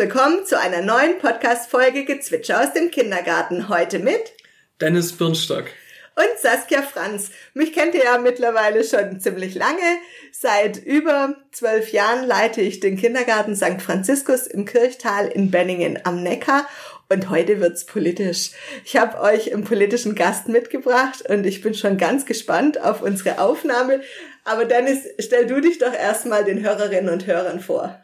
Willkommen zu einer neuen Podcast-Folge Gezwitscher aus dem Kindergarten. Heute mit Dennis Birnstock und Saskia Franz. Mich kennt ihr ja mittlerweile schon ziemlich lange. Seit über zwölf Jahren leite ich den Kindergarten St. Franziskus im Kirchtal in Benningen am Neckar und heute wird's politisch. Ich habe euch einen politischen Gast mitgebracht und ich bin schon ganz gespannt auf unsere Aufnahme. Aber Dennis, stell du dich doch erstmal den Hörerinnen und Hörern vor.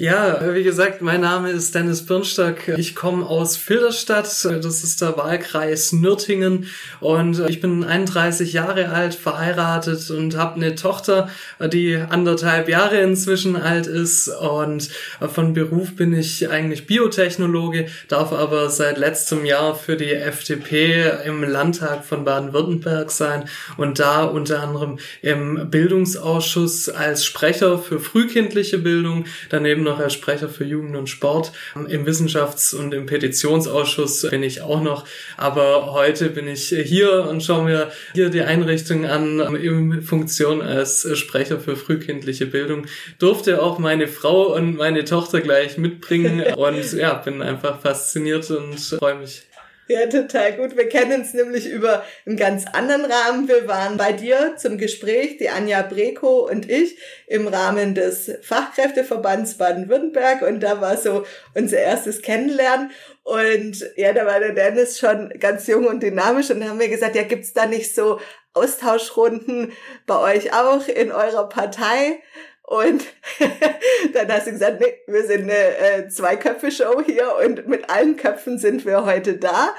Ja, wie gesagt, mein Name ist Dennis Birnstock. Ich komme aus Filderstadt. Das ist der Wahlkreis Nürtingen. Und ich bin 31 Jahre alt, verheiratet und habe eine Tochter, die anderthalb Jahre inzwischen alt ist. Und von Beruf bin ich eigentlich Biotechnologe, darf aber seit letztem Jahr für die FDP im Landtag von Baden-Württemberg sein und da unter anderem im Bildungsausschuss als Sprecher für frühkindliche Bildung, daneben noch als Sprecher für Jugend und Sport. Im Wissenschafts- und im Petitionsausschuss bin ich auch noch, aber heute bin ich hier und schaue mir hier die Einrichtung an in Funktion als Sprecher für frühkindliche Bildung. Durfte auch meine Frau und meine Tochter gleich mitbringen und ja, bin einfach fasziniert und freue mich. Ja, total gut. Wir kennen uns nämlich über einen ganz anderen Rahmen. Wir waren bei dir zum Gespräch, die Anja Breko und ich, im Rahmen des Fachkräfteverbands Baden-Württemberg. Und da war so unser erstes Kennenlernen. Und ja, da war der Dennis schon ganz jung und dynamisch. Und haben wir gesagt, ja, gibt's da nicht so Austauschrunden bei euch auch in eurer Partei? Und dann hast du gesagt, nee, wir sind eine äh, Zwei-Köpfe-Show hier und mit allen Köpfen sind wir heute da.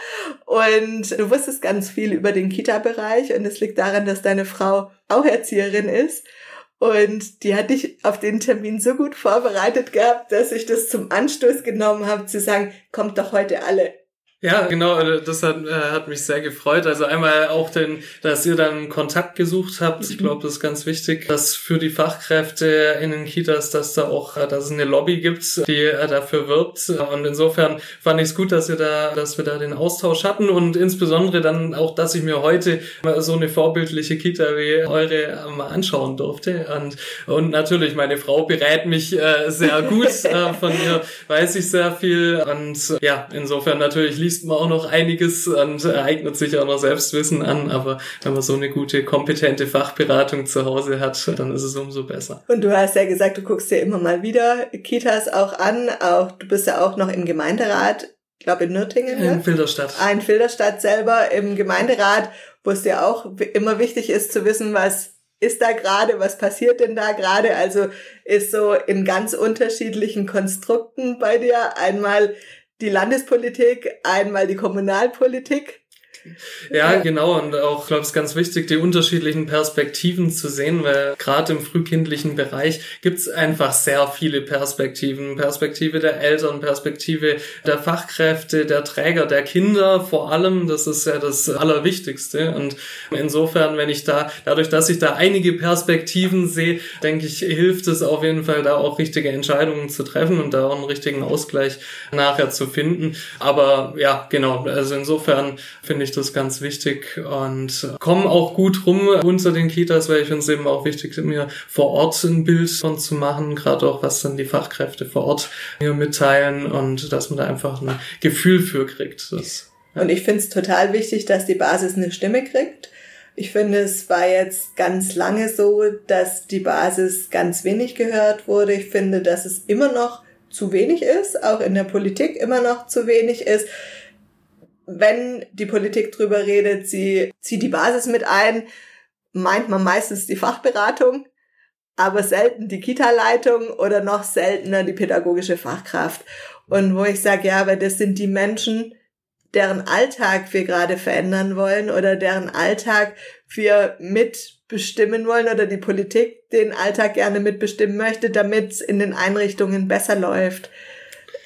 Und du wusstest ganz viel über den Kita-Bereich und es liegt daran, dass deine Frau auch Erzieherin ist. Und die hat dich auf den Termin so gut vorbereitet gehabt, dass ich das zum Anstoß genommen habe, zu sagen, kommt doch heute alle. Ja, genau, äh, das hat, äh, hat mich sehr gefreut. Also einmal auch den, dass ihr dann Kontakt gesucht habt. Ich mhm. glaube, das ist ganz wichtig, dass für die Fachkräfte in den Kitas, dass da auch, äh, dass es eine Lobby gibt, die dafür wirbt. Und insofern fand ich es gut, dass ihr da, dass wir da den Austausch hatten und insbesondere dann auch, dass ich mir heute so eine vorbildliche Kita wie eure mal anschauen durfte. Und, und natürlich, meine Frau berät mich sehr gut. Von ihr weiß ich sehr viel. Und ja, insofern natürlich liest man auch noch einiges und eignet sich auch noch Selbstwissen an, aber wenn man so eine gute, kompetente Fachberatung zu Hause hat, dann ist es umso besser. Und du hast ja gesagt, du guckst dir immer mal wieder Kitas auch an, auch du bist ja auch noch im Gemeinderat, ich glaube in Nürtingen. In ne? Filderstadt. Ah, in Filderstadt selber im Gemeinderat, wo es ja auch immer wichtig ist zu wissen, was ist da gerade, was passiert denn da gerade? Also ist so in ganz unterschiedlichen Konstrukten bei dir. Einmal die Landespolitik, einmal die Kommunalpolitik ja, genau. Und auch, glaube ich, ganz wichtig, die unterschiedlichen Perspektiven zu sehen, weil gerade im frühkindlichen Bereich gibt es einfach sehr viele Perspektiven. Perspektive der Eltern, Perspektive der Fachkräfte, der Träger, der Kinder vor allem. Das ist ja das Allerwichtigste. Und insofern, wenn ich da, dadurch, dass ich da einige Perspektiven sehe, denke ich, hilft es auf jeden Fall, da auch richtige Entscheidungen zu treffen und da auch einen richtigen Ausgleich nachher zu finden. Aber ja, genau. Also insofern finde ich ich das ganz wichtig und komme auch gut rum unter den Kitas, weil ich finde eben auch wichtig, mir vor Ort ein Bild von zu machen, gerade auch was dann die Fachkräfte vor Ort mir mitteilen und dass man da einfach ein Gefühl für kriegt. Das, ja. Und ich finde es total wichtig, dass die Basis eine Stimme kriegt. Ich finde, es war jetzt ganz lange so, dass die Basis ganz wenig gehört wurde. Ich finde, dass es immer noch zu wenig ist, auch in der Politik immer noch zu wenig ist wenn die Politik drüber redet, sie zieht die Basis mit ein, meint man meistens die Fachberatung, aber selten die Kita-Leitung oder noch seltener die pädagogische Fachkraft. Und wo ich sage, ja, aber das sind die Menschen, deren Alltag wir gerade verändern wollen oder deren Alltag wir mitbestimmen wollen oder die Politik den Alltag gerne mitbestimmen möchte, damit es in den Einrichtungen besser läuft.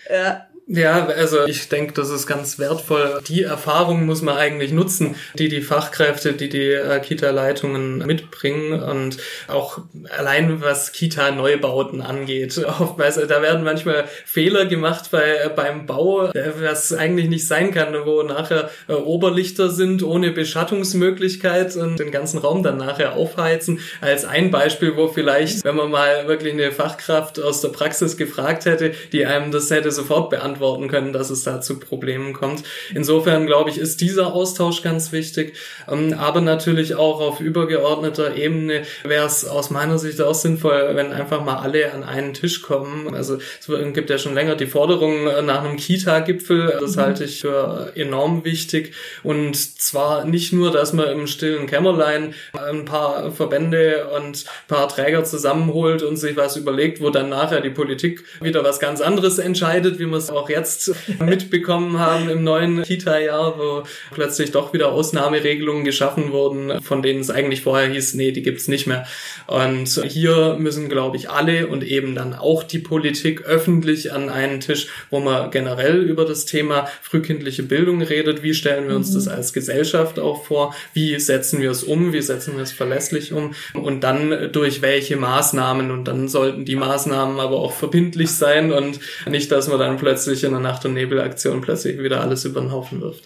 Ja. Ja, also ich denke, das ist ganz wertvoll. Die Erfahrung muss man eigentlich nutzen, die die Fachkräfte, die die äh, Kita-Leitungen mitbringen und auch allein was Kita-Neubauten angeht. Oftmals, da werden manchmal Fehler gemacht bei, äh, beim Bau, äh, was eigentlich nicht sein kann, wo nachher Oberlichter sind ohne Beschattungsmöglichkeit und den ganzen Raum dann nachher aufheizen. Als ein Beispiel, wo vielleicht, wenn man mal wirklich eine Fachkraft aus der Praxis gefragt hätte, die einem das hätte sofort beantwortet beantworten können, dass es da zu Problemen kommt. Insofern glaube ich, ist dieser Austausch ganz wichtig. Ähm, aber natürlich auch auf übergeordneter Ebene wäre es aus meiner Sicht auch sinnvoll, wenn einfach mal alle an einen Tisch kommen. Also es gibt ja schon länger die Forderung nach einem Kita-Gipfel. Das mhm. halte ich für enorm wichtig. Und zwar nicht nur, dass man im stillen Kämmerlein ein paar Verbände und ein paar Träger zusammenholt und sich was überlegt, wo dann nachher die Politik wieder was ganz anderes entscheidet, wie man es auch auch jetzt mitbekommen haben im neuen Kita-Jahr, wo plötzlich doch wieder Ausnahmeregelungen geschaffen wurden, von denen es eigentlich vorher hieß, nee, die gibt's nicht mehr. Und hier müssen, glaube ich, alle und eben dann auch die Politik öffentlich an einen Tisch, wo man generell über das Thema frühkindliche Bildung redet. Wie stellen wir uns mhm. das als Gesellschaft auch vor? Wie setzen wir es um? Wie setzen wir es verlässlich um? Und dann durch welche Maßnahmen? Und dann sollten die Maßnahmen aber auch verbindlich sein und nicht, dass man dann plötzlich sich in der Nacht- und Nebelaktion plötzlich wieder alles über den Haufen wirft.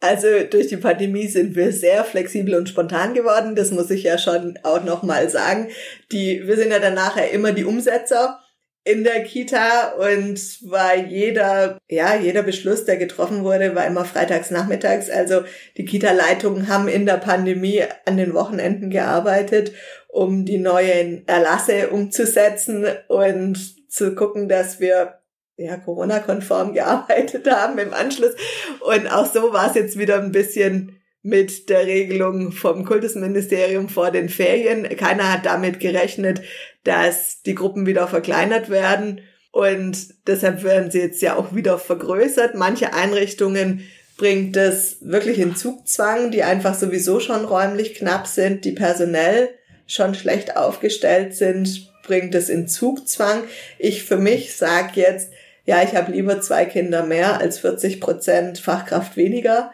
Also durch die Pandemie sind wir sehr flexibel und spontan geworden. Das muss ich ja schon auch nochmal sagen. Die, wir sind ja dann nachher immer die Umsetzer in der Kita und war jeder, ja, jeder Beschluss, der getroffen wurde, war immer freitags nachmittags. Also die Kita-Leitungen haben in der Pandemie an den Wochenenden gearbeitet, um die neuen Erlasse umzusetzen und zu gucken, dass wir ja, Corona-konform gearbeitet haben im Anschluss. Und auch so war es jetzt wieder ein bisschen mit der Regelung vom Kultusministerium vor den Ferien. Keiner hat damit gerechnet, dass die Gruppen wieder verkleinert werden. Und deshalb werden sie jetzt ja auch wieder vergrößert. Manche Einrichtungen bringt es wirklich in Zugzwang, die einfach sowieso schon räumlich knapp sind, die personell schon schlecht aufgestellt sind, bringt es in Zugzwang. Ich für mich sage jetzt, ja, ich habe lieber zwei Kinder mehr als 40 Prozent Fachkraft weniger.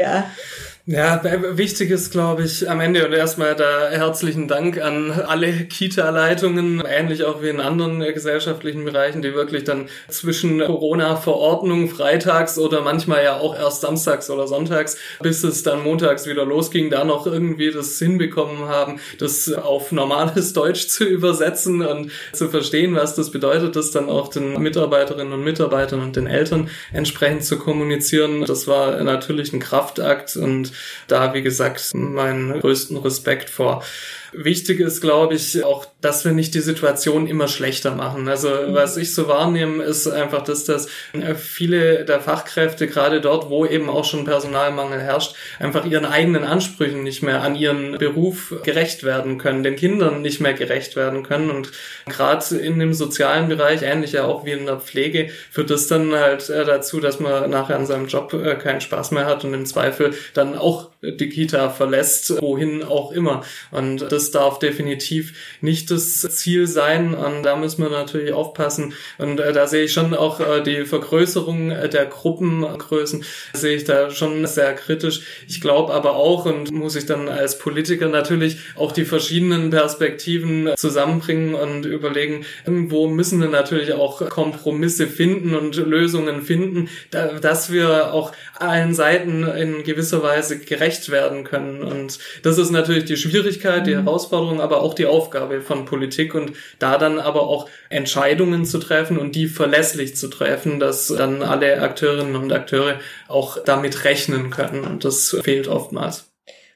Ja, ja, wichtig ist, glaube ich, am Ende und erstmal da herzlichen Dank an alle Kita-Leitungen, ähnlich auch wie in anderen gesellschaftlichen Bereichen, die wirklich dann zwischen Corona-Verordnung freitags oder manchmal ja auch erst samstags oder sonntags, bis es dann montags wieder losging, da noch irgendwie das hinbekommen haben, das auf normales Deutsch zu übersetzen und zu verstehen, was das bedeutet, das dann auch den Mitarbeiterinnen und Mitarbeitern und den Eltern entsprechend zu kommunizieren. Das war natürlich ein Kraftakt und da, wie gesagt, meinen größten Respekt vor. Wichtig ist, glaube ich, auch, dass wir nicht die Situation immer schlechter machen. Also mhm. was ich so wahrnehme, ist einfach, dass das viele der Fachkräfte, gerade dort, wo eben auch schon Personalmangel herrscht, einfach ihren eigenen Ansprüchen nicht mehr an ihren Beruf gerecht werden können, den Kindern nicht mehr gerecht werden können. Und gerade in dem sozialen Bereich, ähnlich ja auch wie in der Pflege, führt das dann halt äh, dazu, dass man nachher an seinem Job äh, keinen Spaß mehr hat und im Zweifel dann auch die Kita verlässt, wohin auch immer. Und das darf definitiv nicht das Ziel sein. Und da müssen wir natürlich aufpassen. Und äh, da sehe ich schon auch äh, die Vergrößerung der Gruppengrößen, sehe ich da schon sehr kritisch. Ich glaube aber auch und muss ich dann als Politiker natürlich auch die verschiedenen Perspektiven zusammenbringen und überlegen, irgendwo müssen wir natürlich auch Kompromisse finden und Lösungen finden, dass wir auch allen Seiten in gewisser Weise gerecht werden können. Und das ist natürlich die Schwierigkeit, die mhm. Herausforderung, aber auch die Aufgabe von Politik und da dann aber auch Entscheidungen zu treffen und die verlässlich zu treffen, dass dann alle Akteurinnen und Akteure auch damit rechnen können. Und das fehlt oftmals.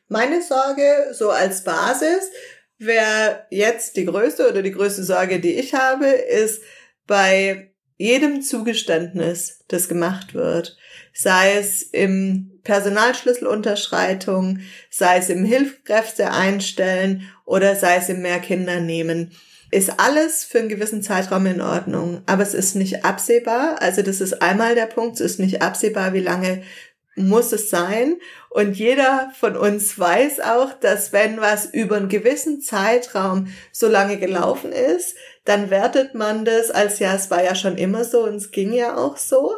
Meine Sorge, so als Basis, wäre jetzt die größte oder die größte Sorge, die ich habe, ist bei jedem Zugeständnis, das gemacht wird, sei es im Personalschlüsselunterschreitung, sei es im Hilfskräfte einstellen oder sei es im mehr Kinder nehmen, ist alles für einen gewissen Zeitraum in Ordnung. Aber es ist nicht absehbar. Also das ist einmal der Punkt. Es ist nicht absehbar, wie lange muss es sein. Und jeder von uns weiß auch, dass wenn was über einen gewissen Zeitraum so lange gelaufen ist, dann wertet man das als ja, es war ja schon immer so und es ging ja auch so.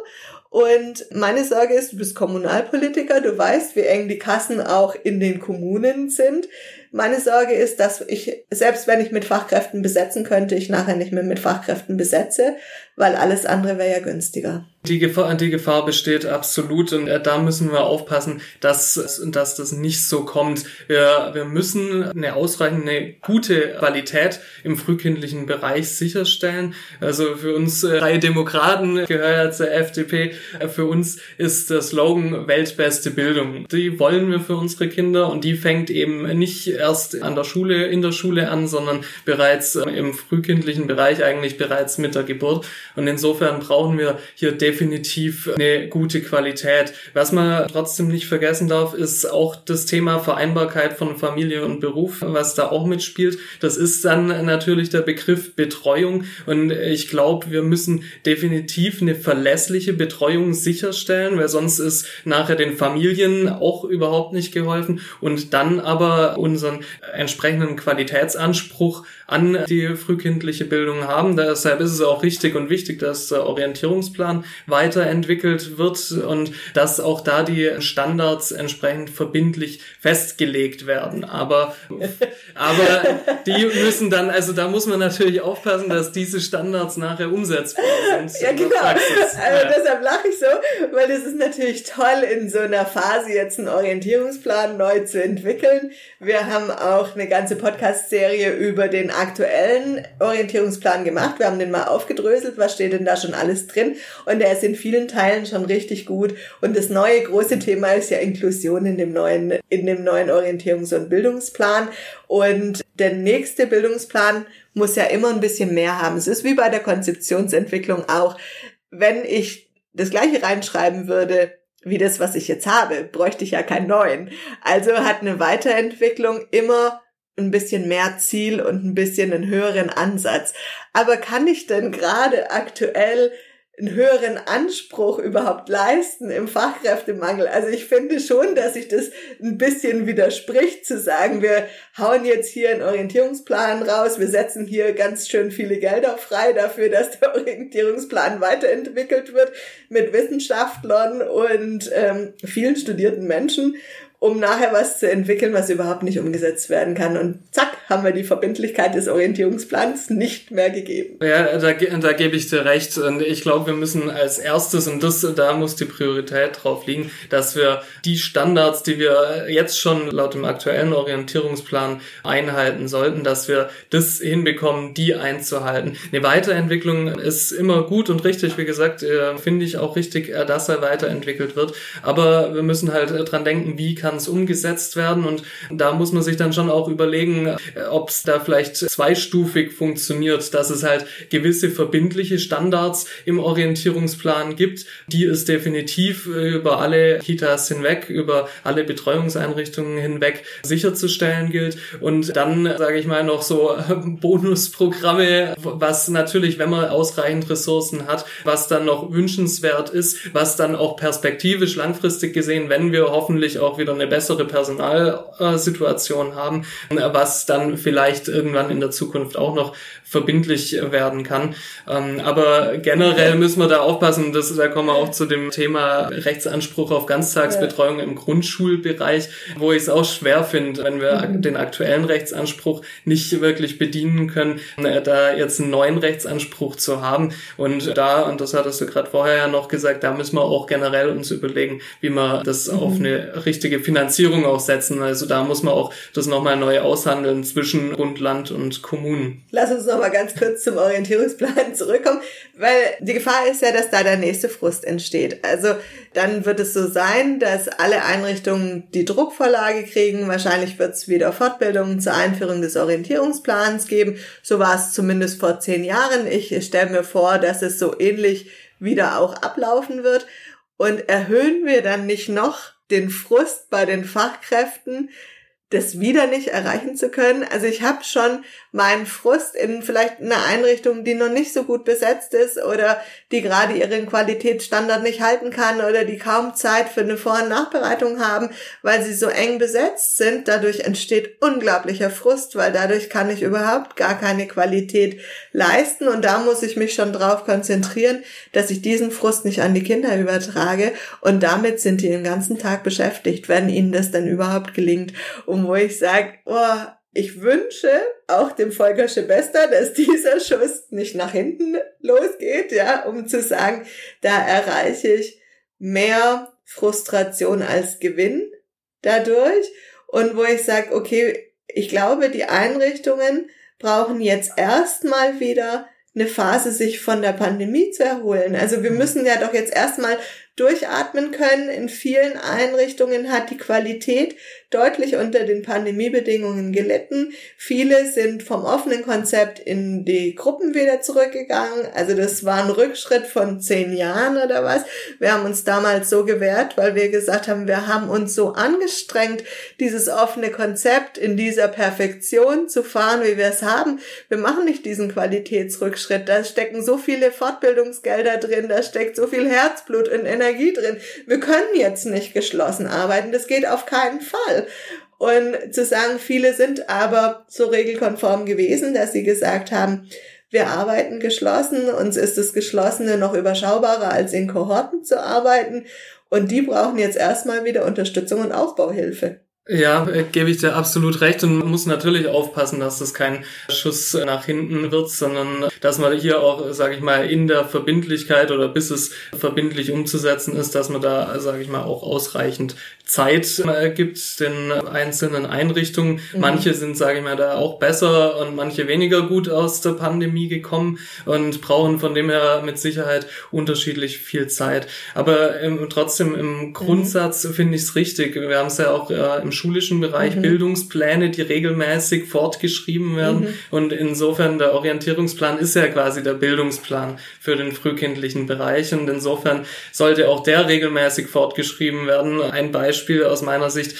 Und meine Sorge ist, du bist Kommunalpolitiker, du weißt, wie eng die Kassen auch in den Kommunen sind. Meine Sorge ist, dass ich, selbst wenn ich mit Fachkräften besetzen könnte, ich nachher nicht mehr mit Fachkräften besetze, weil alles andere wäre ja günstiger. Die Gefahr, die Gefahr besteht absolut und äh, da müssen wir aufpassen, dass, dass das nicht so kommt. Wir, wir müssen eine ausreichende, gute Qualität im frühkindlichen Bereich sicherstellen. Also für uns äh, drei Demokraten gehört zur FDP. Äh, für uns ist der Slogan weltbeste Bildung. Die wollen wir für unsere Kinder und die fängt eben nicht erst an der Schule, in der Schule an, sondern bereits im frühkindlichen Bereich eigentlich bereits mit der Geburt. Und insofern brauchen wir hier definitiv eine gute Qualität. Was man trotzdem nicht vergessen darf, ist auch das Thema Vereinbarkeit von Familie und Beruf, was da auch mitspielt. Das ist dann natürlich der Begriff Betreuung. Und ich glaube, wir müssen definitiv eine verlässliche Betreuung sicherstellen, weil sonst ist nachher den Familien auch überhaupt nicht geholfen. Und dann aber unseren entsprechenden Qualitätsanspruch an die frühkindliche Bildung haben. Deshalb ist es auch richtig und wichtig, dass der Orientierungsplan weiterentwickelt wird und dass auch da die Standards entsprechend verbindlich festgelegt werden. Aber, aber die müssen dann, also da muss man natürlich aufpassen, dass diese Standards nachher umsetzbar sind. Ja, genau. Also deshalb lache ich so, weil es ist natürlich toll, in so einer Phase jetzt einen Orientierungsplan neu zu entwickeln. Wir haben auch eine ganze Podcast-Serie über den aktuellen Orientierungsplan gemacht. Wir haben den mal aufgedröselt, was steht denn da schon alles drin. Und der ist in vielen Teilen schon richtig gut. Und das neue große Thema ist ja Inklusion in dem neuen, in dem neuen Orientierungs- und Bildungsplan. Und der nächste Bildungsplan muss ja immer ein bisschen mehr haben. Es ist wie bei der Konzeptionsentwicklung auch. Wenn ich das gleiche reinschreiben würde, wie das, was ich jetzt habe, bräuchte ich ja keinen neuen. Also hat eine Weiterentwicklung immer ein bisschen mehr Ziel und ein bisschen einen höheren Ansatz. Aber kann ich denn gerade aktuell einen höheren Anspruch überhaupt leisten im Fachkräftemangel. Also ich finde schon, dass sich das ein bisschen widerspricht zu sagen, wir hauen jetzt hier einen Orientierungsplan raus, wir setzen hier ganz schön viele Gelder frei dafür, dass der Orientierungsplan weiterentwickelt wird mit Wissenschaftlern und ähm, vielen studierten Menschen um nachher was zu entwickeln, was überhaupt nicht umgesetzt werden kann. Und zack, haben wir die Verbindlichkeit des Orientierungsplans nicht mehr gegeben. Ja, da, da gebe ich dir recht. Und ich glaube, wir müssen als erstes, und das, da muss die Priorität drauf liegen, dass wir die Standards, die wir jetzt schon laut dem aktuellen Orientierungsplan einhalten sollten, dass wir das hinbekommen, die einzuhalten. Eine Weiterentwicklung ist immer gut und richtig, wie gesagt, äh, finde ich auch richtig, äh, dass er weiterentwickelt wird. Aber wir müssen halt dran denken, wie kann kann es umgesetzt werden. Und da muss man sich dann schon auch überlegen, äh, ob es da vielleicht zweistufig funktioniert, dass es halt gewisse verbindliche Standards im Orientierungsplan gibt, die es definitiv über alle Kitas hinweg, über alle Betreuungseinrichtungen hinweg sicherzustellen gilt. Und dann, sage ich mal, noch so Bonusprogramme, was natürlich, wenn man ausreichend Ressourcen hat, was dann noch wünschenswert ist, was dann auch perspektivisch langfristig gesehen, wenn wir hoffentlich auch wieder eine bessere Personalsituation haben, was dann vielleicht irgendwann in der Zukunft auch noch verbindlich werden kann. Ähm, aber generell müssen wir da aufpassen, das, da kommen wir auch zu dem Thema Rechtsanspruch auf Ganztagsbetreuung im Grundschulbereich, wo ich es auch schwer finde, wenn wir mhm. den aktuellen Rechtsanspruch nicht wirklich bedienen können, äh, da jetzt einen neuen Rechtsanspruch zu haben. Und da, und das hattest du gerade vorher ja noch gesagt, da müssen wir auch generell uns überlegen, wie man das mhm. auf eine richtige Finanzierung auch setzen. Also da muss man auch das nochmal neu aushandeln zwischen Bund, Land und Kommunen. Lass uns noch mal ganz kurz zum Orientierungsplan zurückkommen, weil die Gefahr ist ja, dass da der nächste Frust entsteht. Also dann wird es so sein, dass alle Einrichtungen die Druckvorlage kriegen. Wahrscheinlich wird es wieder Fortbildungen zur Einführung des Orientierungsplans geben. So war es zumindest vor zehn Jahren. Ich stelle mir vor, dass es so ähnlich wieder auch ablaufen wird. Und erhöhen wir dann nicht noch den Frust bei den Fachkräften, das wieder nicht erreichen zu können. Also ich habe schon meinen Frust in vielleicht einer Einrichtung, die noch nicht so gut besetzt ist oder die gerade ihren Qualitätsstandard nicht halten kann oder die kaum Zeit für eine Vor- und Nachbereitung haben, weil sie so eng besetzt sind. Dadurch entsteht unglaublicher Frust, weil dadurch kann ich überhaupt gar keine Qualität leisten und da muss ich mich schon drauf konzentrieren, dass ich diesen Frust nicht an die Kinder übertrage und damit sind die den ganzen Tag beschäftigt, wenn ihnen das dann überhaupt gelingt. Um wo ich sage, oh, ich wünsche auch dem Volker Schebester, dass dieser Schuss nicht nach hinten losgeht, ja, um zu sagen, da erreiche ich mehr Frustration als Gewinn dadurch. Und wo ich sage, okay, ich glaube, die Einrichtungen brauchen jetzt erstmal wieder eine Phase, sich von der Pandemie zu erholen. Also wir müssen ja doch jetzt erstmal durchatmen können. In vielen Einrichtungen hat die Qualität deutlich unter den Pandemiebedingungen gelitten. Viele sind vom offenen Konzept in die Gruppen wieder zurückgegangen. Also das war ein Rückschritt von zehn Jahren oder was. Wir haben uns damals so gewehrt, weil wir gesagt haben, wir haben uns so angestrengt, dieses offene Konzept in dieser Perfektion zu fahren, wie wir es haben. Wir machen nicht diesen Qualitätsrückschritt. Da stecken so viele Fortbildungsgelder drin, da steckt so viel Herzblut und Energie drin. Wir können jetzt nicht geschlossen arbeiten. Das geht auf keinen Fall. Und zu sagen, viele sind aber so regelkonform gewesen, dass sie gesagt haben, wir arbeiten geschlossen, uns ist das Geschlossene noch überschaubarer als in Kohorten zu arbeiten und die brauchen jetzt erstmal wieder Unterstützung und Aufbauhilfe. Ja, äh, gebe ich dir absolut recht und man muss natürlich aufpassen, dass das kein Schuss nach hinten wird, sondern dass man hier auch, sage ich mal, in der Verbindlichkeit oder bis es verbindlich umzusetzen ist, dass man da, sage ich mal, auch ausreichend Zeit äh, gibt den einzelnen Einrichtungen. Mhm. Manche sind, sage ich mal, da auch besser und manche weniger gut aus der Pandemie gekommen und brauchen von dem her mit Sicherheit unterschiedlich viel Zeit. Aber ähm, trotzdem im mhm. Grundsatz mhm. finde ich es richtig. Wir haben es ja auch äh, im schulischen Bereich mhm. Bildungspläne, die regelmäßig fortgeschrieben werden. Mhm. Und insofern der Orientierungsplan ist ja quasi der Bildungsplan für den frühkindlichen Bereich. Und insofern sollte auch der regelmäßig fortgeschrieben werden. Ein Beispiel Beispiel aus meiner Sicht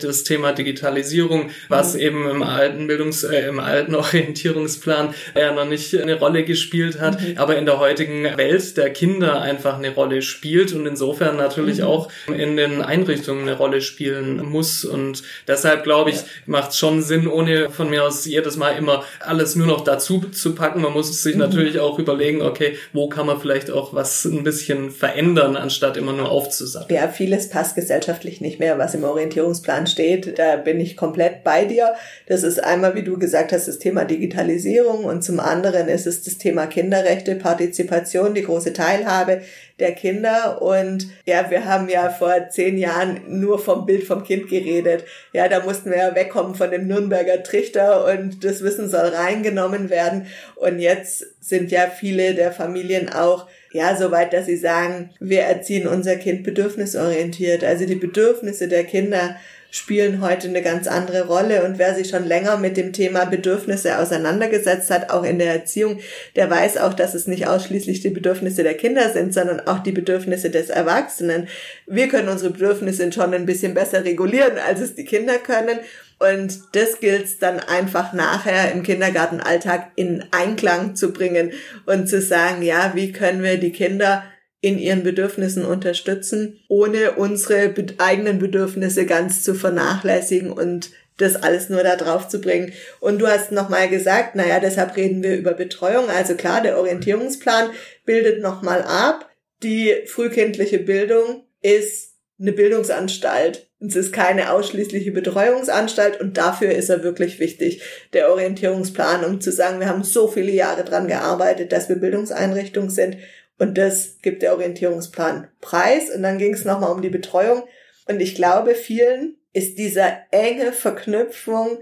das Thema Digitalisierung, was mhm. eben im alten Bildungs-, äh, im alten Orientierungsplan ja noch nicht eine Rolle gespielt hat, mhm. aber in der heutigen Welt der Kinder einfach eine Rolle spielt und insofern natürlich mhm. auch in den Einrichtungen eine Rolle spielen muss. Und deshalb glaube ich, ja. macht es schon Sinn, ohne von mir aus jedes Mal immer alles nur noch dazu zu packen. Man muss sich mhm. natürlich auch überlegen, okay, wo kann man vielleicht auch was ein bisschen verändern, anstatt immer nur aufzusagen. Ja, vieles passt gesellschaftlich nicht nicht mehr, was im Orientierungsplan steht. Da bin ich komplett bei dir. Das ist einmal, wie du gesagt hast, das Thema Digitalisierung und zum anderen ist es das Thema Kinderrechte, Partizipation, die große Teilhabe der Kinder. Und ja, wir haben ja vor zehn Jahren nur vom Bild vom Kind geredet. Ja, da mussten wir ja wegkommen von dem Nürnberger Trichter und das Wissen soll reingenommen werden. Und jetzt sind ja viele der Familien auch ja, soweit, dass sie sagen, wir erziehen unser Kind bedürfnisorientiert. Also die Bedürfnisse der Kinder spielen heute eine ganz andere Rolle. Und wer sich schon länger mit dem Thema Bedürfnisse auseinandergesetzt hat, auch in der Erziehung, der weiß auch, dass es nicht ausschließlich die Bedürfnisse der Kinder sind, sondern auch die Bedürfnisse des Erwachsenen. Wir können unsere Bedürfnisse schon ein bisschen besser regulieren, als es die Kinder können. Und das gilt dann einfach nachher im Kindergartenalltag in Einklang zu bringen und zu sagen, ja, wie können wir die Kinder in ihren Bedürfnissen unterstützen, ohne unsere eigenen Bedürfnisse ganz zu vernachlässigen und das alles nur da drauf zu bringen. Und du hast nochmal gesagt, naja, deshalb reden wir über Betreuung. Also klar, der Orientierungsplan bildet nochmal ab. Die frühkindliche Bildung ist eine Bildungsanstalt. Es ist keine ausschließliche Betreuungsanstalt und dafür ist er wirklich wichtig, der Orientierungsplan, um zu sagen, wir haben so viele Jahre dran gearbeitet, dass wir Bildungseinrichtung sind und das gibt der Orientierungsplan preis. Und dann ging es nochmal um die Betreuung. Und ich glaube, vielen ist diese enge Verknüpfung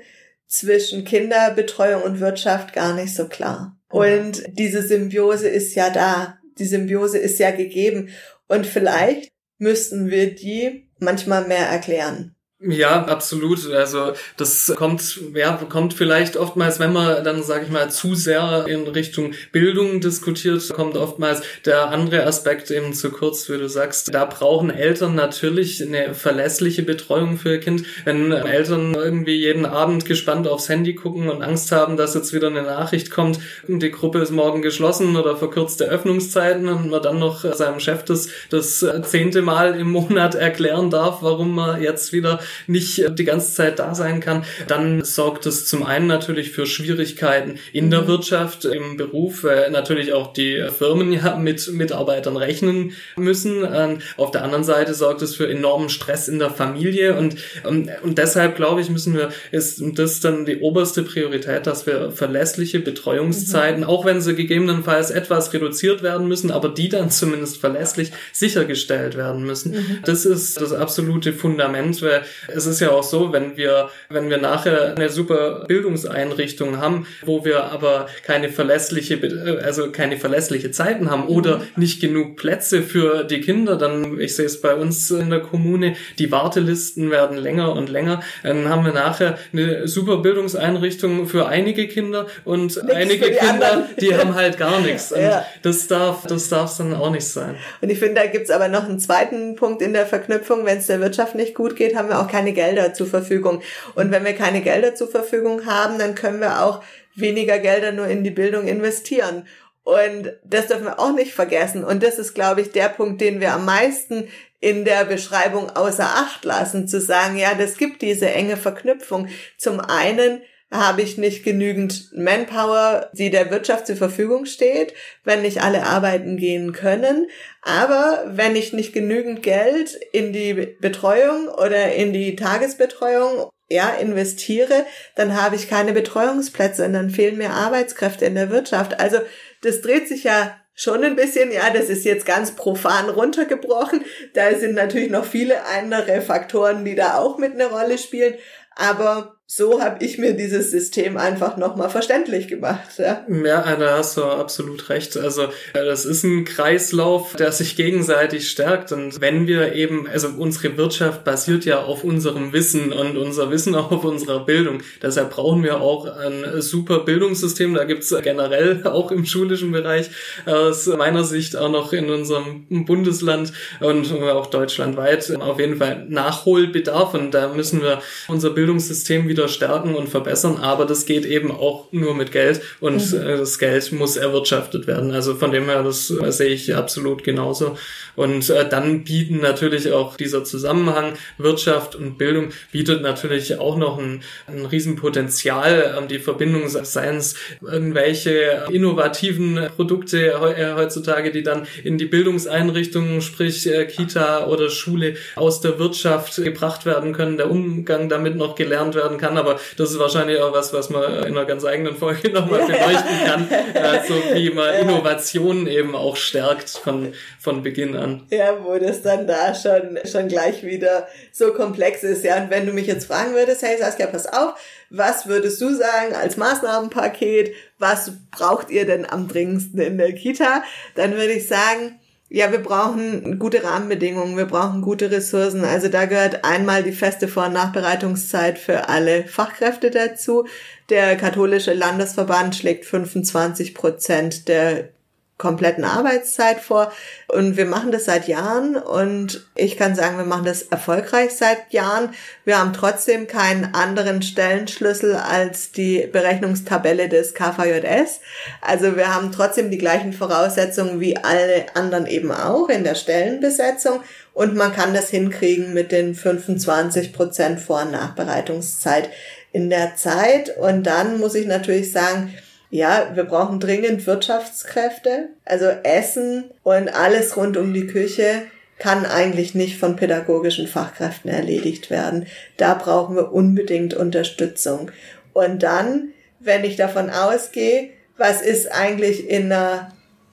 zwischen Kinderbetreuung und Wirtschaft gar nicht so klar. Und diese Symbiose ist ja da. Die Symbiose ist ja gegeben. Und vielleicht müssten wir die manchmal mehr erklären. Ja, absolut. Also das kommt, ja, kommt vielleicht oftmals, wenn man dann, sage ich mal, zu sehr in Richtung Bildung diskutiert, kommt oftmals der andere Aspekt eben zu kurz, wie du sagst. Da brauchen Eltern natürlich eine verlässliche Betreuung für ihr Kind. Wenn Eltern irgendwie jeden Abend gespannt aufs Handy gucken und Angst haben, dass jetzt wieder eine Nachricht kommt, die Gruppe ist morgen geschlossen oder verkürzte Öffnungszeiten und man dann noch seinem Chef das, das zehnte Mal im Monat erklären darf, warum man jetzt wieder nicht äh, die ganze Zeit da sein kann, dann sorgt es zum einen natürlich für Schwierigkeiten in der mhm. Wirtschaft, im Beruf, weil natürlich auch die Firmen ja mit Mitarbeitern rechnen müssen. Und auf der anderen Seite sorgt es für enormen Stress in der Familie und, und, und deshalb glaube ich, müssen wir, ist das dann die oberste Priorität, dass wir verlässliche Betreuungszeiten, mhm. auch wenn sie gegebenenfalls etwas reduziert werden müssen, aber die dann zumindest verlässlich sichergestellt werden müssen. Mhm. Das ist das absolute Fundament, weil es ist ja auch so, wenn wir, wenn wir nachher eine super Bildungseinrichtung haben, wo wir aber keine verlässliche, also keine verlässliche Zeiten haben oder mhm. nicht genug Plätze für die Kinder, dann, ich sehe es bei uns in der Kommune, die Wartelisten werden länger und länger. Dann haben wir nachher eine super Bildungseinrichtung für einige Kinder und nichts einige die Kinder, anderen. die haben halt gar nichts. Und ja. das darf, das darf dann auch nicht sein. Und ich finde, da gibt's aber noch einen zweiten Punkt in der Verknüpfung. Wenn es der Wirtschaft nicht gut geht, haben wir auch keine Gelder zur Verfügung. Und wenn wir keine Gelder zur Verfügung haben, dann können wir auch weniger Gelder nur in die Bildung investieren. Und das dürfen wir auch nicht vergessen. Und das ist, glaube ich, der Punkt, den wir am meisten in der Beschreibung außer Acht lassen, zu sagen, ja, das gibt diese enge Verknüpfung. Zum einen habe ich nicht genügend Manpower, die der Wirtschaft zur Verfügung steht, wenn nicht alle arbeiten gehen können. Aber wenn ich nicht genügend Geld in die Betreuung oder in die Tagesbetreuung ja, investiere, dann habe ich keine Betreuungsplätze und dann fehlen mir Arbeitskräfte in der Wirtschaft. Also das dreht sich ja schon ein bisschen, ja, das ist jetzt ganz profan runtergebrochen. Da sind natürlich noch viele andere Faktoren, die da auch mit eine Rolle spielen. Aber so habe ich mir dieses System einfach nochmal verständlich gemacht. Ja. ja, da hast du absolut recht. Also das ist ein Kreislauf, der sich gegenseitig stärkt. Und wenn wir eben, also unsere Wirtschaft basiert ja auf unserem Wissen und unser Wissen auch auf unserer Bildung. Deshalb brauchen wir auch ein super Bildungssystem. Da gibt's generell auch im schulischen Bereich aus meiner Sicht auch noch in unserem Bundesland und auch deutschlandweit auf jeden Fall Nachholbedarf. Und da müssen wir unser Bildungssystem wieder stärken und verbessern, aber das geht eben auch nur mit Geld und mhm. Äh, das Geld muss erwirtschaftet werden. Also von dem her, das äh, sehe ich absolut genauso. Und äh, dann bieten natürlich auch dieser Zusammenhang Wirtschaft und Bildung bietet natürlich auch noch ein, ein Riesenpotenzial, ähm, die Verbindung, seien es irgendwelche innovativen Produkte heutzutage, die dann in die Bildungseinrichtungen, sprich Kita oder Schule aus der Wirtschaft gebracht werden können, der Umgang damit noch gelernt werden kann kann, aber das ist wahrscheinlich auch was, was man in einer ganz eigenen Folge nochmal beleuchten kann, also wie man Innovationen eben auch stärkt von, von Beginn an. Ja, wo das dann da schon, schon gleich wieder so komplex ist. Ja, und wenn du mich jetzt fragen würdest, hey Saskia, pass auf, was würdest du sagen als Maßnahmenpaket? Was braucht ihr denn am dringendsten in der Kita? Dann würde ich sagen, ja, wir brauchen gute Rahmenbedingungen, wir brauchen gute Ressourcen. Also da gehört einmal die feste Vor- und Nachbereitungszeit für alle Fachkräfte dazu. Der katholische Landesverband schlägt 25 Prozent der kompletten Arbeitszeit vor. Und wir machen das seit Jahren und ich kann sagen, wir machen das erfolgreich seit Jahren. Wir haben trotzdem keinen anderen Stellenschlüssel als die Berechnungstabelle des KVJS. Also wir haben trotzdem die gleichen Voraussetzungen wie alle anderen eben auch in der Stellenbesetzung. Und man kann das hinkriegen mit den 25 Prozent Vor- und Nachbereitungszeit in der Zeit. Und dann muss ich natürlich sagen, ja, wir brauchen dringend Wirtschaftskräfte. Also Essen und alles rund um die Küche kann eigentlich nicht von pädagogischen Fachkräften erledigt werden. Da brauchen wir unbedingt Unterstützung. Und dann, wenn ich davon ausgehe, was ist eigentlich in einer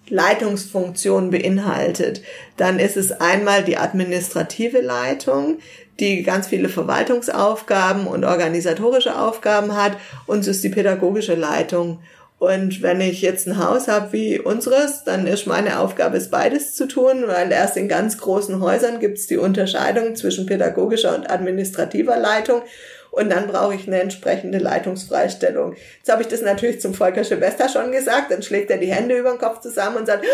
Leitungsfunktion beinhaltet, dann ist es einmal die administrative Leitung, die ganz viele Verwaltungsaufgaben und organisatorische Aufgaben hat und es ist die pädagogische Leitung Und wenn ich jetzt ein Haus habe wie unseres, dann ist meine Aufgabe, es beides zu tun, weil erst in ganz großen Häusern gibt es die Unterscheidung zwischen pädagogischer und administrativer Leitung. Und dann brauche ich eine entsprechende Leitungsfreistellung. Jetzt habe ich das natürlich zum Volker Schwester schon gesagt, dann schlägt er die Hände über den Kopf zusammen und sagt,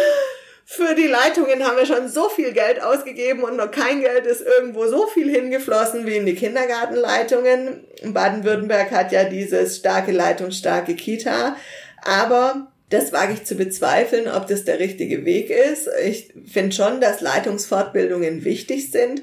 für die Leitungen haben wir schon so viel Geld ausgegeben und noch kein Geld ist irgendwo so viel hingeflossen wie in die Kindergartenleitungen. Baden-Württemberg hat ja dieses starke Leitung, starke Kita. Aber das wage ich zu bezweifeln, ob das der richtige Weg ist. Ich finde schon, dass Leitungsfortbildungen wichtig sind.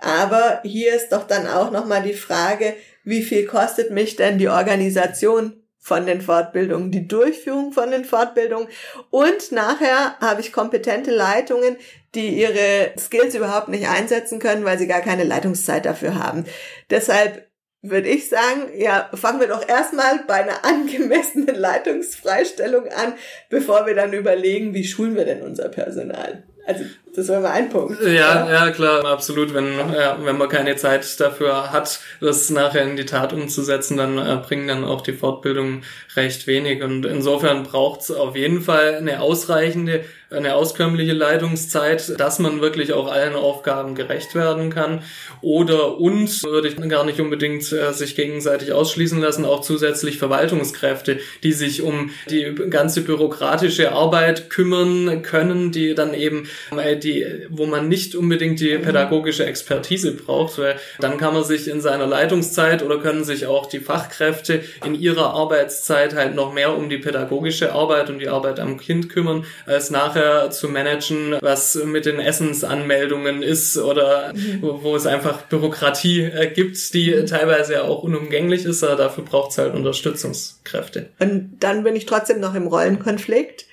Aber hier ist doch dann auch nochmal die Frage, wie viel kostet mich denn die Organisation von den Fortbildungen, die Durchführung von den Fortbildungen und nachher habe ich kompetente Leitungen, die ihre Skills überhaupt nicht einsetzen können, weil sie gar keine Leitungszeit dafür haben. Deshalb würde ich sagen, ja, fangen wir doch erstmal bei einer angemessenen Leitungsfreistellung an, bevor wir dann überlegen, wie schulen wir denn unser Personal. Also das wäre mal ein Punkt. Ja, ja, klar, absolut. Wenn, ja, wenn man keine Zeit dafür hat, das nachher in die Tat umzusetzen, dann äh, bringen dann auch die Fortbildungen recht wenig. Und insofern braucht es auf jeden Fall eine ausreichende eine auskömmliche Leitungszeit, dass man wirklich auch allen Aufgaben gerecht werden kann. Oder und würde ich gar nicht unbedingt äh, sich gegenseitig ausschließen lassen, auch zusätzlich Verwaltungskräfte, die sich um die ganze bürokratische Arbeit kümmern können, die dann eben, äh, die, wo man nicht unbedingt die pädagogische Expertise braucht, weil dann kann man sich in seiner Leitungszeit oder können sich auch die Fachkräfte in ihrer Arbeitszeit halt noch mehr um die pädagogische Arbeit und die Arbeit am Kind kümmern, als nachher zu managen, was mit den Essensanmeldungen ist oder mhm. wo, wo, es einfach Bürokratie äh, gibt, die mhm. teilweise ja auch unumgänglich ist, aber dafür braucht es halt Unterstützungskräfte. Und dann bin ich trotzdem noch im Rollenkonflikt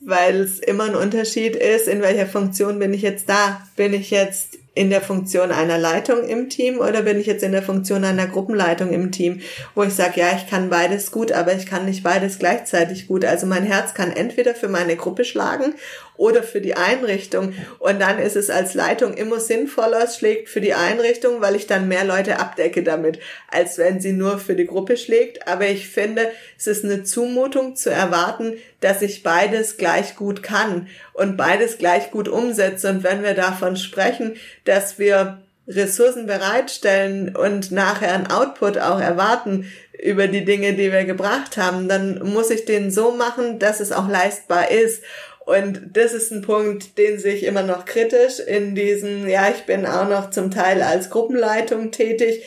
weil es immer ein Unterschied ist, in welcher Funktion bin ich jetzt da. Bin ich jetzt in der Funktion einer Leitung im Team oder bin ich jetzt in der Funktion einer Gruppenleitung im Team, wo ich sage, ja, ich kann beides gut, aber ich kann nicht beides gleichzeitig gut. Also mein Herz kann entweder für meine Gruppe schlagen oder für die Einrichtung. Und dann ist es als Leitung immer sinnvoller, es schlägt für die Einrichtung, weil ich dann mehr Leute abdecke damit, als wenn sie nur für die Gruppe schlägt. Aber ich finde, es ist eine Zumutung zu erwarten, dass ich beides gleich gut kann und beides gleich gut umsetze. Und wenn wir davon sprechen, dass wir Ressourcen bereitstellen und nachher ein Output auch erwarten über die Dinge, die wir gebracht haben, dann muss ich den so machen, dass es auch leistbar ist. Und das ist ein Punkt, den sehe ich immer noch kritisch in diesen, ja, ich bin auch noch zum Teil als Gruppenleitung tätig.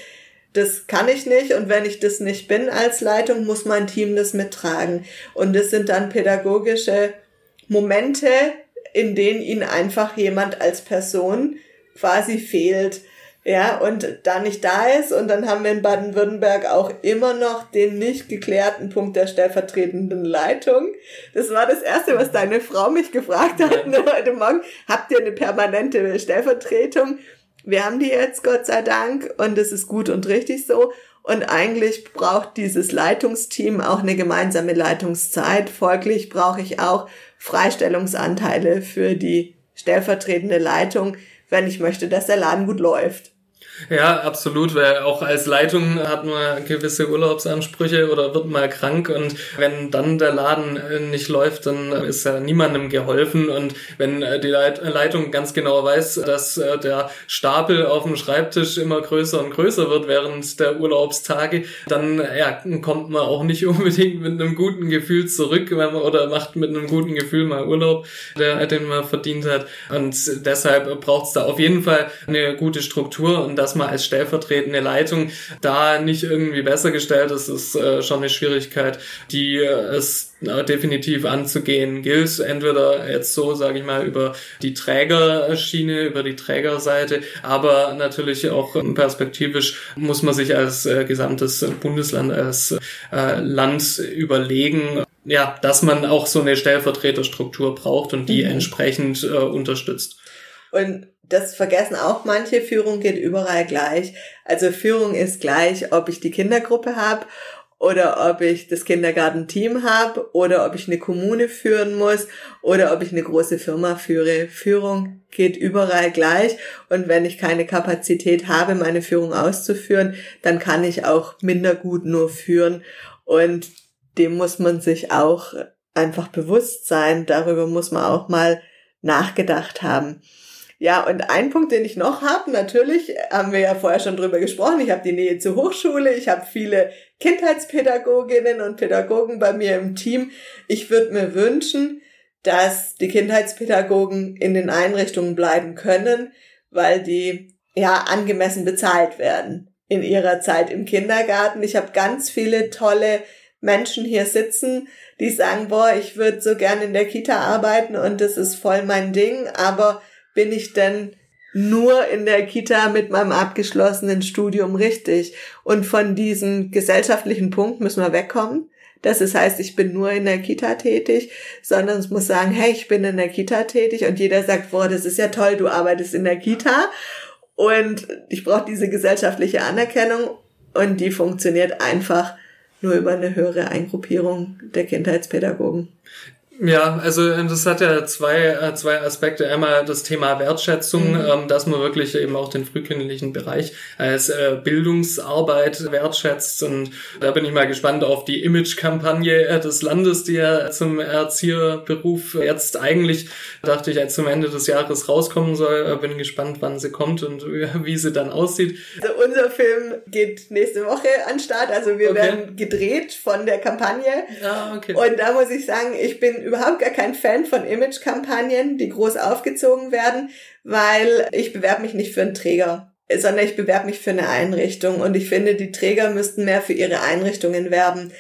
Das kann ich nicht und wenn ich das nicht bin als Leitung, muss mein Team das mittragen. Und das sind dann pädagogische Momente, in denen ihnen einfach jemand als Person quasi fehlt ja, und da nicht da ist, und dann haben wir in Baden-Württemberg auch immer noch den nicht geklärten Punkt der stellvertretenden Leitung. Das war das Erste, was deine Frau mich gefragt hat ne, heute Morgen. Habt ihr eine permanente Stellvertretung? Wir haben die jetzt, Gott sei Dank, und es ist gut und richtig so. Und eigentlich braucht dieses Leitungsteam auch eine gemeinsame Leitungszeit. Folglich brauche ich auch Freistellungsanteile für die stellvertretende Leitung, wenn ich möchte, dass der Laden gut läuft. Ja, absolut, weil auch als Leitung hat man gewisse Urlaubsansprüche oder wird mal krank und wenn dann der Laden äh, nicht läuft, dann ist ja niemandem geholfen und wenn äh, die Leitung ganz genau weiß, dass äh, der Stapel auf dem Schreibtisch immer größer und größer wird während der Urlaubstage, dann ja, kommt man auch nicht unbedingt mit einem guten Gefühl zurück man, oder macht mit einem guten Gefühl mal Urlaub, der, den man verdient hat. Und deshalb braucht es da auf jeden Fall eine gute Struktur und dass man als stellvertretende Leitung da nicht irgendwie besser gestellt ist, ist äh, schon eine Schwierigkeit, die äh, es äh, definitiv anzugehen gilt. Entweder jetzt so, sage ich mal, über die Trägerschiene, über die Trägerseite, aber natürlich auch perspektivisch muss man sich als äh, gesamtes Bundesland, als äh, Land überlegen, ja, dass man auch so eine Stellvertreterstruktur braucht und die mhm. entsprechend äh, unterstützt. Und das vergessen auch manche, Führung geht überall gleich. Also Führung ist gleich, ob ich die Kindergruppe habe oder ob ich das Kindergartenteam habe oder ob ich eine Kommune führen muss oder ob ich eine große Firma führe. Führung geht überall gleich und wenn ich keine Kapazität habe, meine Führung auszuführen, dann kann ich auch minder gut nur führen und dem muss man sich auch einfach bewusst sein. Darüber muss man auch mal nachgedacht haben. Ja, und ein Punkt, den ich noch habe, natürlich haben wir ja vorher schon drüber gesprochen, ich habe die Nähe zur Hochschule, ich habe viele Kindheitspädagoginnen und Pädagogen bei mir im Team. Ich würde mir wünschen, dass die Kindheitspädagogen in den Einrichtungen bleiben können, weil die ja angemessen bezahlt werden in ihrer Zeit im Kindergarten. Ich habe ganz viele tolle Menschen hier sitzen, die sagen, boah, ich würde so gern in der Kita arbeiten und das ist voll mein Ding, aber bin ich denn nur in der Kita mit meinem abgeschlossenen Studium richtig? Und von diesem gesellschaftlichen Punkt müssen wir wegkommen. Das ist, heißt, ich bin nur in der Kita tätig, sondern es muss sagen, hey, ich bin in der Kita tätig und jeder sagt, boah, das ist ja toll, du arbeitest in der Kita und ich brauche diese gesellschaftliche Anerkennung und die funktioniert einfach nur über eine höhere Eingruppierung der Kindheitspädagogen. Ja, also das hat ja zwei, äh, zwei Aspekte. Einmal das Thema Wertschätzung, mhm. ähm, dass man wirklich eben auch den frühkindlichen Bereich als äh, Bildungsarbeit wertschätzt. Und da bin ich mal gespannt auf die Image-Kampagne äh, des Landes, die ja zum Erzieherberuf jetzt eigentlich, dachte ich, als zum Ende des Jahres rauskommen soll. Äh, bin gespannt, wann sie kommt und wie sie dann aussieht. Also unser Film geht nächste Woche an Start. Also wir okay. werden gedreht von der Kampagne. Ah, okay. Und da muss ich sagen, ich bin überhaupt gar kein Fan von Image-Kampagnen, die groß aufgezogen werden, weil ich bewerbe mich nicht für einen Träger, sondern ich bewerbe mich für eine Einrichtung und ich finde, die Träger müssten mehr für ihre Einrichtungen werben.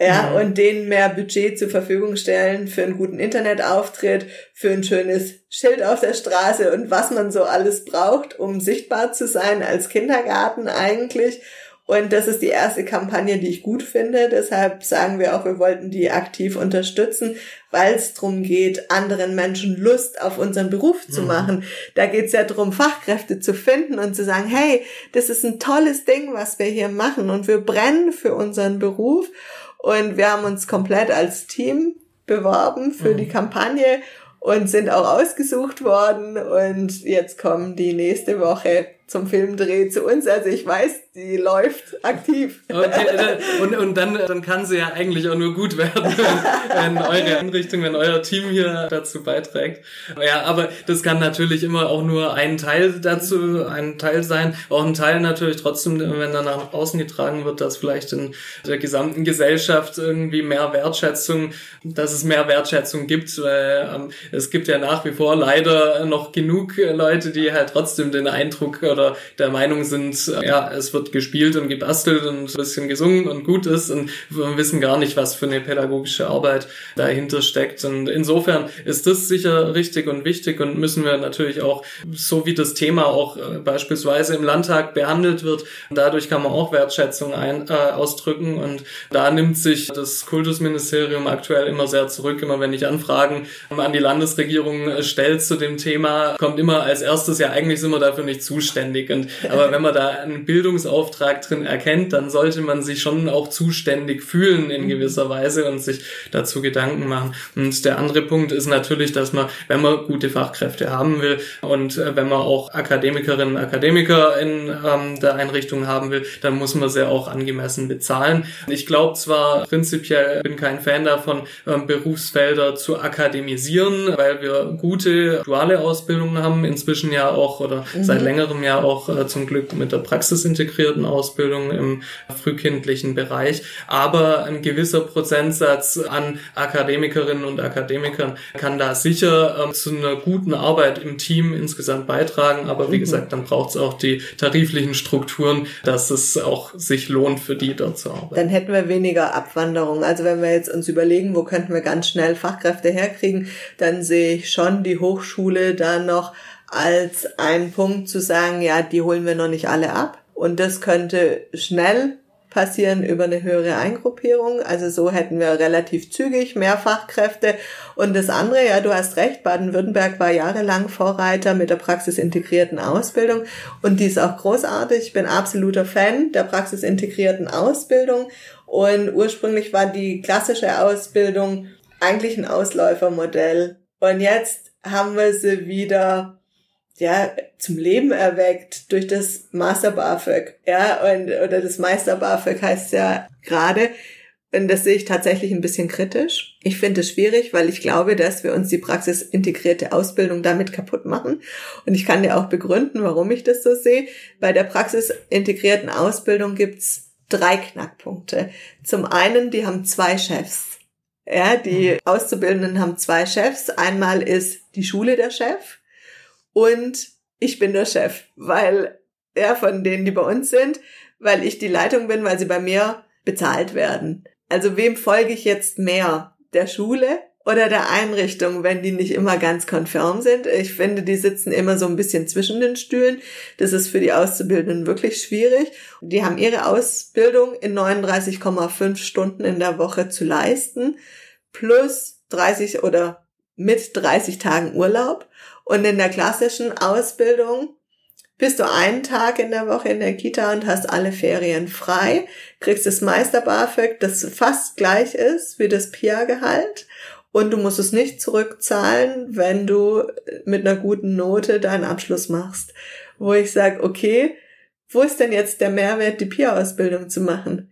Ja, mhm. und denen mehr Budget zur Verfügung stellen für einen guten Internetauftritt, für ein schönes Schild auf der Straße und was man so alles braucht, um sichtbar zu sein als Kindergarten eigentlich und das ist die erste Kampagne, die ich gut finde. Deshalb sagen wir auch, wir wollten die aktiv unterstützen, weil es darum geht, anderen Menschen Lust auf unseren Beruf zu mhm. machen. Da geht es ja darum, Fachkräfte zu finden und zu sagen, hey, das ist ein tolles Ding, was wir hier machen und wir brennen für unseren Beruf. Und wir haben uns komplett als Team beworben für mhm. die Kampagne und sind auch ausgesucht worden. Und jetzt kommen die nächste Woche zum Filmdreh zu uns. Also ich weiß, die läuft aktiv. Okay, und, und dann, dann kann sie ja eigentlich auch nur gut werden, wenn, wenn eure Einrichtung, wenn euer Team hier dazu beiträgt. Ja, aber das kann natürlich immer auch nur ein Teil dazu, ein Teil sein. Auch ein Teil natürlich trotzdem, wenn dann nach außen getragen wird, dass vielleicht in der gesamten Gesellschaft irgendwie mehr Wertschätzung, dass es mehr Wertschätzung gibt, weil ähm, es gibt ja nach wie vor leider noch genug Leute, die halt trotzdem den Eindruck oder oder der Meinung sind, äh, ja, es wird gespielt und gebastelt und ein bisschen gesungen und gut ist und wir wissen gar nicht, was für eine pädagogische Arbeit dahinter steckt. Und insofern ist das sicher richtig und wichtig und müssen wir natürlich auch, so wie das Thema auch äh, beispielsweise im Landtag behandelt wird, dadurch kann man auch Wertschätzung ein, äh, ausdrücken und da nimmt sich das Kultusministerium aktuell immer sehr zurück. Immer wenn ich Anfragen an die Landesregierung äh, stellt zu dem Thema, kommt immer als erstes, ja eigentlich sind wir dafür nicht zuständig zuständig. Und, aber wenn man da einen Bildungsauftrag drin erkennt, dann sollte man sich schon auch zuständig fühlen in gewisser Weise und sich dazu Gedanken machen. Und der andere Punkt ist natürlich, dass man, wenn man gute Fachkräfte haben will und äh, wenn man auch Akademikerinnen und Akademiker in ähm, der Einrichtung haben will, dann muss man sie auch angemessen bezahlen. Ich glaube zwar prinzipiell bin kein Fan davon, ähm, Berufsfelder zu akademisieren, weil wir gute duale Ausbildungen haben, inzwischen ja auch oder mhm. seit längerem ja auch äh, zum Glück mit der praxisintegrierten Ausbildung im frühkindlichen Bereich. Aber ein gewisser Prozentsatz an Akademikerinnen und Akademikern kann da sicher äh, zu einer guten Arbeit im Team insgesamt beitragen. Aber wie mhm. gesagt, dann braucht es auch die tariflichen Strukturen, dass es auch sich lohnt, für die dort zu arbeiten. Dann hätten wir weniger Abwanderung. Also wenn wir jetzt uns überlegen, wo könnten wir ganz schnell Fachkräfte herkriegen, dann sehe ich schon die Hochschule da noch als ein Punkt zu sagen, ja, die holen wir noch nicht alle ab. Und das könnte schnell passieren über eine höhere Eingruppierung. Also so hätten wir relativ zügig mehr Fachkräfte. Und das andere, ja, du hast recht, Baden-Württemberg war jahrelang Vorreiter mit der praxisintegrierten Ausbildung. Und die ist auch großartig. Ich bin absoluter Fan der praxisintegrierten Ausbildung. Und ursprünglich war die klassische Ausbildung eigentlich ein Ausläufermodell. Und jetzt haben wir sie wieder ja, zum Leben erweckt durch das Master BAföG, ja, und, oder das Meister BAföG heißt ja gerade. Und das sehe ich tatsächlich ein bisschen kritisch. Ich finde es schwierig, weil ich glaube, dass wir uns die praxisintegrierte Ausbildung damit kaputt machen. Und ich kann dir auch begründen, warum ich das so sehe. Bei der praxisintegrierten Ausbildung gibt's drei Knackpunkte. Zum einen, die haben zwei Chefs. Ja, die mhm. Auszubildenden haben zwei Chefs. Einmal ist die Schule der Chef und ich bin der Chef, weil ja, von denen, die bei uns sind, weil ich die Leitung bin, weil sie bei mir bezahlt werden. Also wem folge ich jetzt mehr? Der Schule oder der Einrichtung, wenn die nicht immer ganz konfirm sind? Ich finde, die sitzen immer so ein bisschen zwischen den Stühlen. Das ist für die Auszubildenden wirklich schwierig. Die haben ihre Ausbildung in 39,5 Stunden in der Woche zu leisten, plus 30 oder mit 30 Tagen Urlaub. Und in der klassischen Ausbildung bist du einen Tag in der Woche in der Kita und hast alle Ferien frei, kriegst das Meister BAföG, das fast gleich ist wie das PIA-Gehalt und du musst es nicht zurückzahlen, wenn du mit einer guten Note deinen Abschluss machst. Wo ich sage, okay, wo ist denn jetzt der Mehrwert, die PIA-Ausbildung zu machen?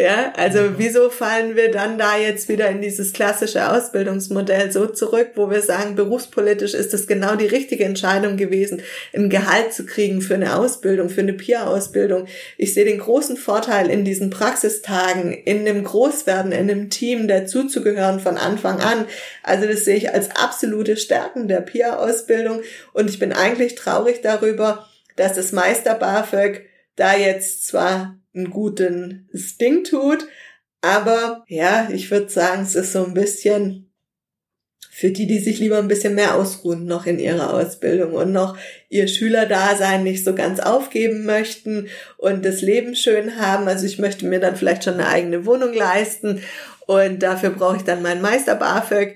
Ja, also wieso fallen wir dann da jetzt wieder in dieses klassische Ausbildungsmodell so zurück, wo wir sagen, berufspolitisch ist es genau die richtige Entscheidung gewesen, ein Gehalt zu kriegen für eine Ausbildung, für eine Peer-Ausbildung. Ich sehe den großen Vorteil in diesen Praxistagen, in dem Großwerden, in einem Team dazuzugehören von Anfang an. Also das sehe ich als absolute Stärken der Peer-Ausbildung und ich bin eigentlich traurig darüber, dass das Meister BAföG da jetzt zwar einen guten Ding tut. Aber ja, ich würde sagen, es ist so ein bisschen für die, die sich lieber ein bisschen mehr ausruhen noch in ihrer Ausbildung und noch ihr Schülerdasein nicht so ganz aufgeben möchten und das Leben schön haben. Also ich möchte mir dann vielleicht schon eine eigene Wohnung leisten und dafür brauche ich dann meinen Meister BAföG.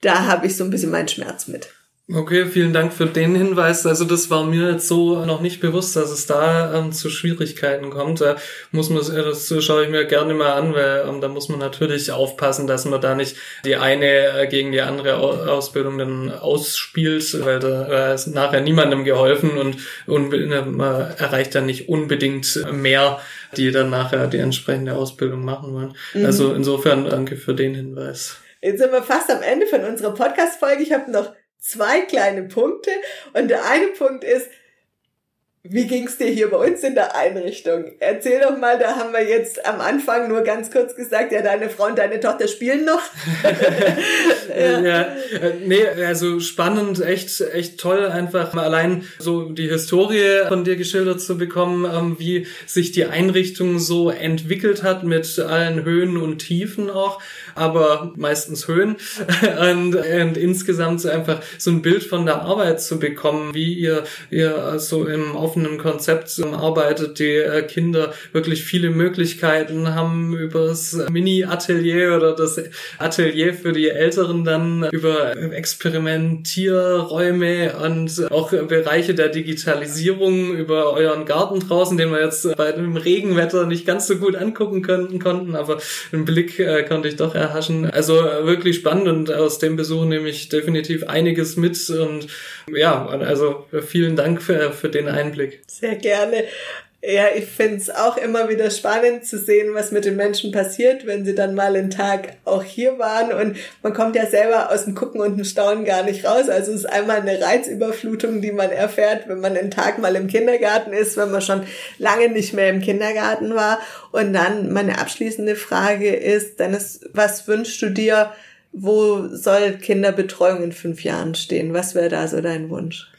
Da habe ich so ein bisschen meinen Schmerz mit. Okay, vielen Dank für den Hinweis. Also das war mir jetzt so noch nicht bewusst, dass es da ähm, zu Schwierigkeiten kommt. Da muss man, das schaue ich mir gerne mal an, weil ähm, da muss man natürlich aufpassen, dass man da nicht die eine äh, gegen die andere Ausbildung dann ausspielt, weil da äh, ist nachher niemandem geholfen und, und äh, man erreicht dann nicht unbedingt mehr, die dann nachher die entsprechende Ausbildung machen wollen. Mhm. Also insofern danke für den Hinweis. Jetzt sind wir fast am Ende von unserer Podcast-Folge. Ich habe noch zwei kleine Punkte. Und der eine Punkt ist, wie ging's dir hier bei uns in der Einrichtung? Erzähl doch mal, da haben wir jetzt am Anfang nur ganz kurz gesagt, ja, deine Frau und deine Tochter spielen noch. ja. ja, nee, also spannend, echt, echt toll, einfach mal allein so die Historie von dir geschildert zu bekommen, ähm, wie sich die Einrichtung so entwickelt hat mit allen Höhen und Tiefen auch, aber meistens Höhen. Und, und insgesamt so einfach so ein Bild von der Arbeit zu bekommen, wie ihr, ihr so im offenen Konzept arbeitet, die äh, Kinder wirklich viele Möglichkeiten haben über das Mini-Atelier oder das Atelier für die Älteren dann über Experimentierräume und auch Bereiche der Digitalisierung über euren Garten draußen, den wir jetzt bei dem Regenwetter nicht ganz so gut angucken könnten, konnten, aber einen Blick äh, konnte ich doch erhaschen. Also äh, wirklich spannend und aus dem Besuch nehme ich definitiv einiges mit und ja, also vielen Dank für, für den Einblick. Einblick. Sehr gerne. Ja, ich finde es auch immer wieder spannend zu sehen, was mit den Menschen passiert, wenn sie dann mal einen Tag auch hier waren. Und man kommt ja selber aus dem Gucken und dem Staunen gar nicht raus. Also es ist einmal eine Reizüberflutung, die man erfährt, wenn man einen Tag mal im Kindergarten ist, wenn man schon lange nicht mehr im Kindergarten war. Und dann meine abschließende Frage ist, Dennis, was wünschst du dir, wo soll Kinderbetreuung in fünf Jahren stehen? Was wäre da so dein Wunsch?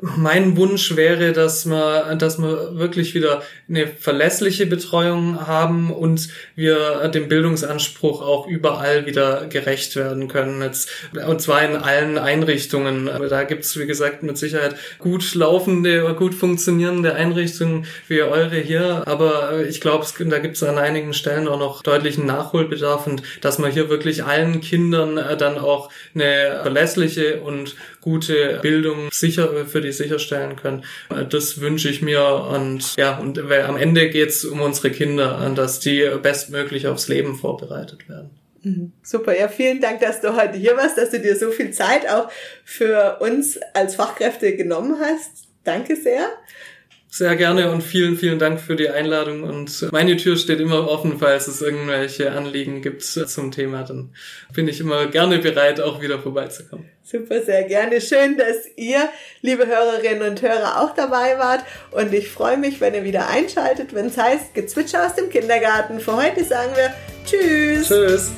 Mein Wunsch wäre, dass wir, dass wir wirklich wieder eine verlässliche Betreuung haben und wir dem Bildungsanspruch auch überall wieder gerecht werden können. Jetzt, und zwar in allen Einrichtungen. Da gibt's wie gesagt, mit Sicherheit gut laufende, gut funktionierende Einrichtungen wie eure hier. Aber ich glaube, da gibt's an einigen Stellen auch noch deutlichen Nachholbedarf und dass man hier wirklich allen Kindern äh, dann auch eine verlässliche und gute Bildung sicher für die sicherstellen können. Das wünsche ich mir und ja, und am Ende geht's um unsere Kinder, dass die bestmöglich aufs Leben vorbereitet werden. Mhm. Super, ja, vielen Dank, dass du heute hier warst, dass du dir so viel Zeit auch für uns als Fachkräfte genommen hast. Danke sehr. Sehr gerne und vielen, vielen Dank für die Einladung. Und meine Tür steht immer offen, falls es irgendwelche Anliegen gibt zum Thema. Dann bin ich immer gerne bereit, auch wieder vorbeizukommen. Super, sehr gerne. Schön, dass ihr, liebe Hörerinnen und Hörer, auch dabei wart. Und ich freue mich, wenn ihr wieder einschaltet, wenn es heißt Gezwitscher aus dem Kindergarten. Für heute sagen wir Tschüss. Tschüss.